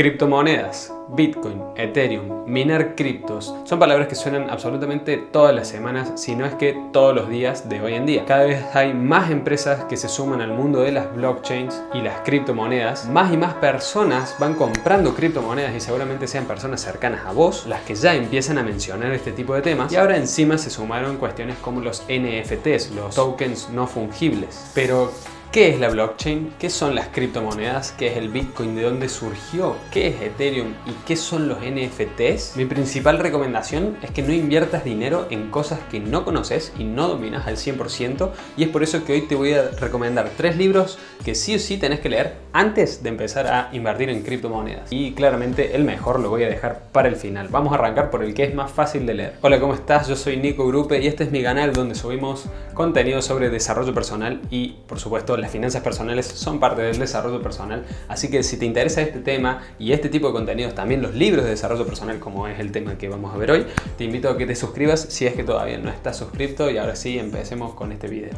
Criptomonedas, Bitcoin, Ethereum, minar criptos, son palabras que suenan absolutamente todas las semanas, si no es que todos los días de hoy en día. Cada vez hay más empresas que se suman al mundo de las blockchains y las criptomonedas. Más y más personas van comprando criptomonedas y seguramente sean personas cercanas a vos las que ya empiezan a mencionar este tipo de temas. Y ahora encima se sumaron cuestiones como los NFTs, los tokens no fungibles. Pero ¿Qué es la blockchain? ¿Qué son las criptomonedas? ¿Qué es el Bitcoin? ¿De dónde surgió? ¿Qué es Ethereum? ¿Y qué son los NFTs? Mi principal recomendación es que no inviertas dinero en cosas que no conoces y no dominas al 100% y es por eso que hoy te voy a recomendar tres libros que sí o sí tenés que leer antes de empezar a invertir en criptomonedas. Y claramente el mejor lo voy a dejar para el final. Vamos a arrancar por el que es más fácil de leer. Hola, ¿cómo estás? Yo soy Nico Grupe y este es mi canal donde subimos contenido sobre desarrollo personal y por supuesto las finanzas personales son parte del desarrollo personal, así que si te interesa este tema y este tipo de contenidos, también los libros de desarrollo personal, como es el tema que vamos a ver hoy, te invito a que te suscribas si es que todavía no estás suscrito y ahora sí, empecemos con este video.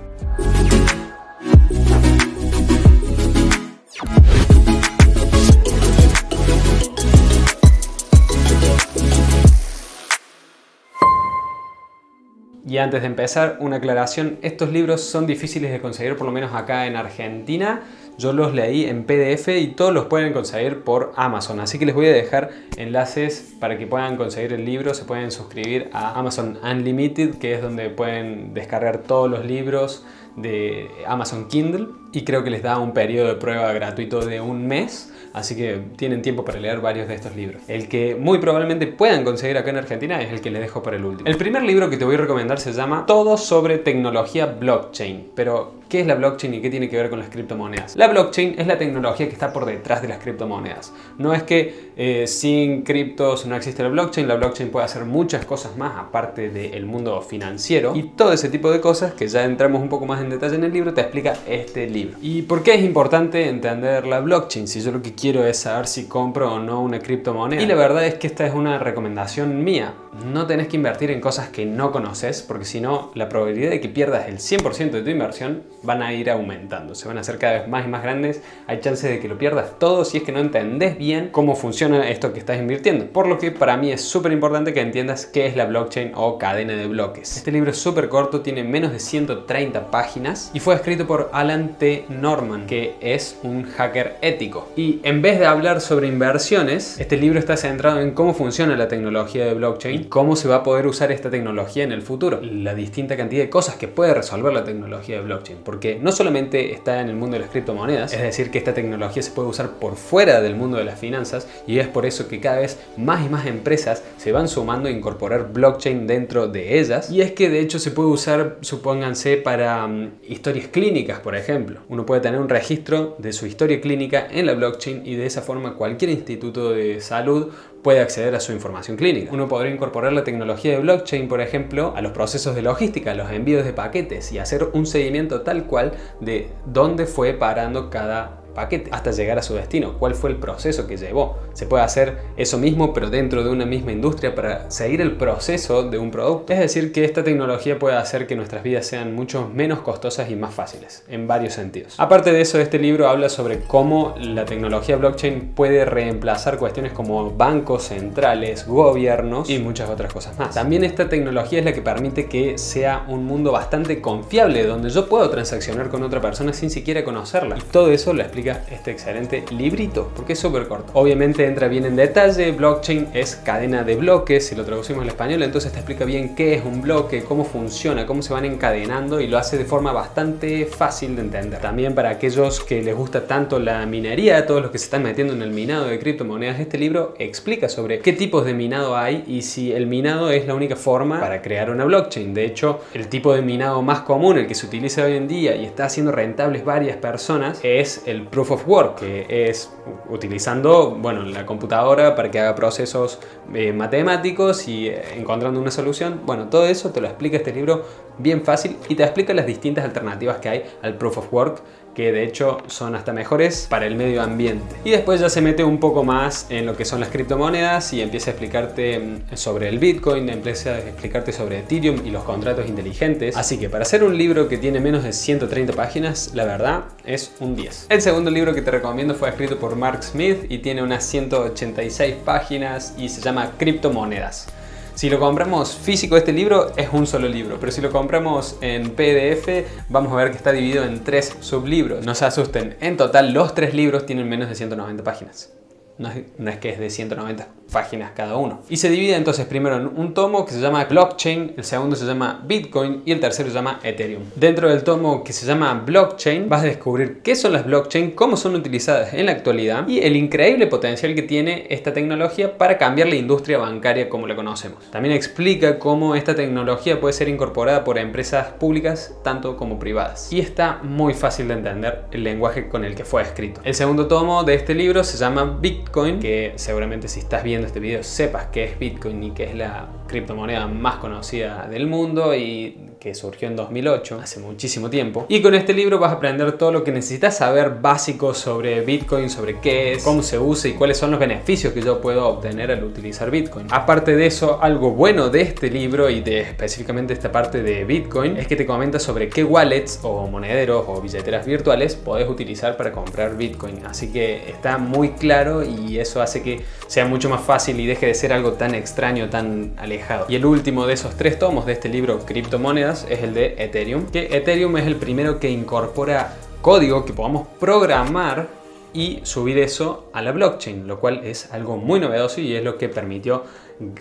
Y antes de empezar, una aclaración, estos libros son difíciles de conseguir, por lo menos acá en Argentina. Yo los leí en PDF y todos los pueden conseguir por Amazon. Así que les voy a dejar enlaces para que puedan conseguir el libro. Se pueden suscribir a Amazon Unlimited, que es donde pueden descargar todos los libros de Amazon Kindle. Y creo que les da un periodo de prueba gratuito de un mes así que tienen tiempo para leer varios de estos libros. El que muy probablemente puedan conseguir acá en Argentina es el que les dejo para el último. El primer libro que te voy a recomendar se llama Todo sobre tecnología blockchain, pero ¿qué es la blockchain y qué tiene que ver con las criptomonedas? La blockchain es la tecnología que está por detrás de las criptomonedas. No es que eh, sin criptos no existe la blockchain, la blockchain puede hacer muchas cosas más aparte del mundo financiero y todo ese tipo de cosas que ya entramos un poco más en detalle en el libro te explica este libro. ¿Y por qué es importante entender la blockchain? Si yo lo que quiero es saber si compro o no una criptomoneda. Y la verdad es que esta es una recomendación mía. No tenés que invertir en cosas que no conoces, porque si no, la probabilidad de que pierdas el 100% de tu inversión van a ir aumentando. Se van a hacer cada vez más y más grandes. Hay chances de que lo pierdas todo si es que no entendés bien cómo funciona esto que estás invirtiendo. Por lo que para mí es súper importante que entiendas qué es la blockchain o cadena de bloques. Este libro es súper corto, tiene menos de 130 páginas y fue escrito por Alan T. Norman, que es un hacker ético. Y en vez de hablar sobre inversiones, este libro está centrado en cómo funciona la tecnología de blockchain y cómo se va a poder usar esta tecnología en el futuro. La distinta cantidad de cosas que puede resolver la tecnología de blockchain. Porque no solamente está en el mundo de las criptomonedas, es decir, que esta tecnología se puede usar por fuera del mundo de las finanzas y es por eso que cada vez más y más empresas se van sumando a incorporar blockchain dentro de ellas. Y es que de hecho se puede usar, supónganse, para um, historias clínicas, por ejemplo. Uno puede tener un registro de su historia clínica en la blockchain y de esa forma cualquier instituto de salud puede acceder a su información clínica. Uno podría incorporar la tecnología de blockchain, por ejemplo, a los procesos de logística, a los envíos de paquetes y hacer un seguimiento tal cual de dónde fue parando cada paquete hasta llegar a su destino. ¿Cuál fue el proceso que llevó? Se puede hacer eso mismo pero dentro de una misma industria para seguir el proceso de un producto. Es decir, que esta tecnología puede hacer que nuestras vidas sean mucho menos costosas y más fáciles, en varios sentidos. Aparte de eso, este libro habla sobre cómo la tecnología blockchain puede reemplazar cuestiones como bancos centrales, gobiernos y muchas otras cosas más. También esta tecnología es la que permite que sea un mundo bastante confiable, donde yo puedo transaccionar con otra persona sin siquiera conocerla. Y todo eso lo explica este excelente librito, porque es súper corto. Obviamente entra bien en detalle, blockchain es cadena de bloques, si lo traducimos al español, entonces te explica bien qué es un bloque, cómo funciona, cómo se van encadenando y lo hace de forma bastante fácil de entender. También para aquellos que les gusta tanto la minería, todos los que se están metiendo en el minado de criptomonedas, este libro explica sobre qué tipos de minado hay y si el minado es la única forma para crear una blockchain. De hecho, el tipo de minado más común, el que se utiliza hoy en día y está haciendo rentables varias personas, es el proof of work, que es utilizando bueno, la computadora para que haga procesos eh, matemáticos y eh, encontrando una solución. Bueno, todo eso te lo explica este libro bien fácil y te explica las distintas alternativas que hay al Proof of Work que de hecho son hasta mejores para el medio ambiente. Y después ya se mete un poco más en lo que son las criptomonedas y empieza a explicarte mm, sobre el Bitcoin, empieza a explicarte sobre Ethereum y los contratos inteligentes. Así que para hacer un libro que tiene menos de 130 páginas, la verdad es un 10. El segundo libro que te recomiendo fue escrito por Mark Smith y tiene unas 186 páginas y se llama Criptomonedas. Si lo compramos físico este libro es un solo libro, pero si lo compramos en PDF vamos a ver que está dividido en tres sublibros. No se asusten, en total los tres libros tienen menos de 190 páginas. No es, que es de 190 páginas cada uno. Y se divide entonces primero en un tomo que se llama Blockchain, el segundo se llama Bitcoin y el tercero se llama Ethereum. Dentro del tomo que se llama Blockchain vas a descubrir qué son las blockchain, cómo son utilizadas en la actualidad y el increíble potencial que tiene esta tecnología para cambiar la industria bancaria como la conocemos. También explica cómo esta tecnología puede ser incorporada por empresas públicas tanto como privadas. Y está muy fácil de entender el lenguaje con el que fue escrito. El segundo tomo de este libro se llama Bitcoin, que seguramente si estás viendo este video sepas qué es Bitcoin y que es la criptomoneda más conocida del mundo y que surgió en 2008, hace muchísimo tiempo. Y con este libro vas a aprender todo lo que necesitas saber básico sobre Bitcoin, sobre qué es, cómo se usa y cuáles son los beneficios que yo puedo obtener al utilizar Bitcoin. Aparte de eso, algo bueno de este libro y de específicamente esta parte de Bitcoin es que te comenta sobre qué wallets o monederos o billeteras virtuales podés utilizar para comprar Bitcoin. Así que está muy claro y eso hace que sea mucho más fácil y deje de ser algo tan extraño, tan alejado. Y el último de esos tres tomos de este libro, Criptomonedas, es el de Ethereum, que Ethereum es el primero que incorpora código que podamos programar y subir eso a la blockchain, lo cual es algo muy novedoso y es lo que permitió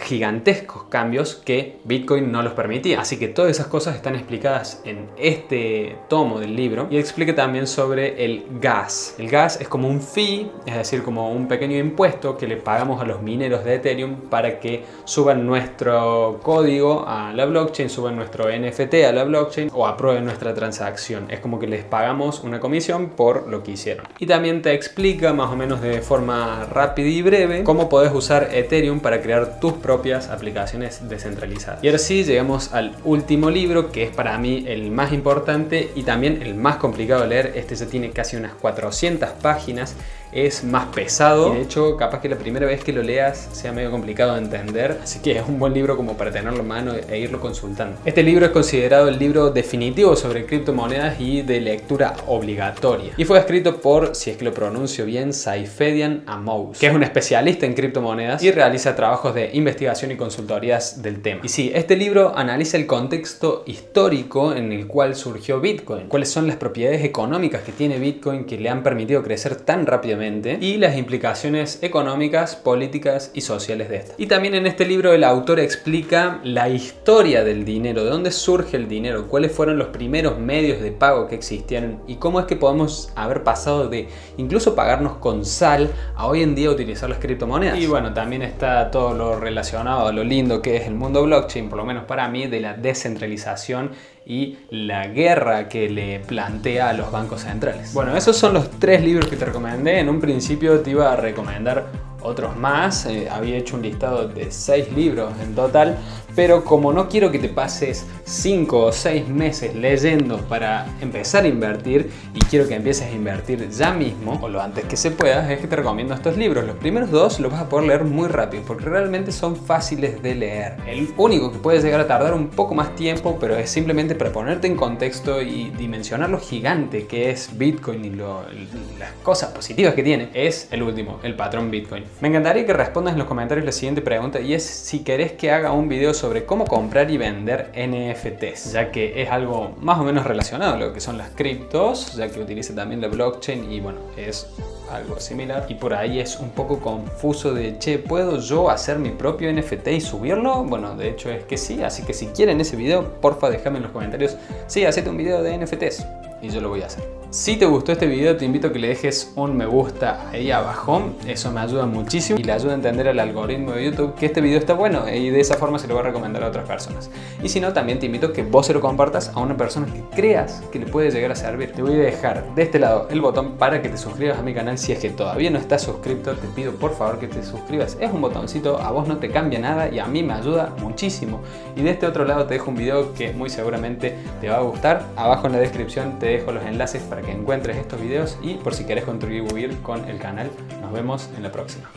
gigantescos cambios que Bitcoin no los permitía. Así que todas esas cosas están explicadas en este tomo del libro y explica también sobre el gas. El gas es como un fee, es decir, como un pequeño impuesto que le pagamos a los mineros de Ethereum para que suban nuestro código a la blockchain, suban nuestro NFT a la blockchain o aprueben nuestra transacción. Es como que les pagamos una comisión por lo que hicieron. Y también te explica más o menos de forma rápida y breve cómo podés usar Ethereum para crear tus propias aplicaciones descentralizadas. Y ahora sí llegamos al último libro que es para mí el más importante y también el más complicado de leer. Este ya tiene casi unas 400 páginas es más pesado de hecho capaz que la primera vez que lo leas sea medio complicado de entender, así que es un buen libro como para tenerlo en mano e irlo consultando. Este libro es considerado el libro definitivo sobre criptomonedas y de lectura obligatoria y fue escrito por, si es que lo pronuncio bien, Saifedian Amous, que es un especialista en criptomonedas y realiza trabajos de investigación y consultorías del tema. Y sí, este libro analiza el contexto histórico en el cual surgió Bitcoin, cuáles son las propiedades económicas que tiene Bitcoin que le han permitido crecer tan rápidamente y las implicaciones económicas, políticas y sociales de esta. Y también en este libro el autor explica la historia del dinero, de dónde surge el dinero, cuáles fueron los primeros medios de pago que existían y cómo es que podemos haber pasado de incluso pagarnos con sal a hoy en día utilizar las criptomonedas. Y bueno, también está todo lo relacionado a lo lindo que es el mundo blockchain, por lo menos para mí, de la descentralización y la guerra que le plantea a los bancos centrales. Bueno, esos son los tres libros que te recomendé. En un principio te iba a recomendar otros más. Eh, había hecho un listado de seis libros en total, pero como no quiero que te pases 5 o 6 meses leyendo para empezar a invertir y quiero que empieces a invertir ya mismo o lo antes que se pueda, es que te recomiendo estos libros. Los primeros dos los vas a poder leer muy rápido porque realmente son fáciles de leer. El único que puede llegar a tardar un poco más tiempo, pero es simplemente para ponerte en contexto y dimensionar lo gigante que es Bitcoin y las cosas positivas que tiene, es el último, el patrón Bitcoin. Me encantaría que respondas en los comentarios la siguiente pregunta y es si querés que haga un video sobre cómo comprar y vender NFTs, ya que es algo más o menos relacionado a lo que son las criptos, ya que utiliza también la blockchain y bueno, es algo similar. Y por ahí es un poco confuso de, che, ¿puedo yo hacer mi propio NFT y subirlo? Bueno, de hecho es que sí, así que si quieren ese video, porfa déjame en los comentarios, sí, hacete un video de NFTs y yo lo voy a hacer. Si te gustó este video te invito a que le dejes un me gusta ahí abajo, eso me ayuda muchísimo y le ayuda a entender al algoritmo de YouTube que este video está bueno y de esa forma se lo va a recomendar a otras personas. Y si no, también te invito a que vos se lo compartas a una persona que creas que le puede llegar a servir. Te voy a dejar de este lado el botón para que te suscribas a mi canal si es que todavía no estás suscrito, te pido por favor que te suscribas. Es un botoncito, a vos no te cambia nada y a mí me ayuda muchísimo. Y de este otro lado te dejo un video que muy seguramente te va a gustar. Abajo en la descripción te dejo los enlaces que encuentres estos videos y por si querés contribuir con el canal. Nos vemos en la próxima.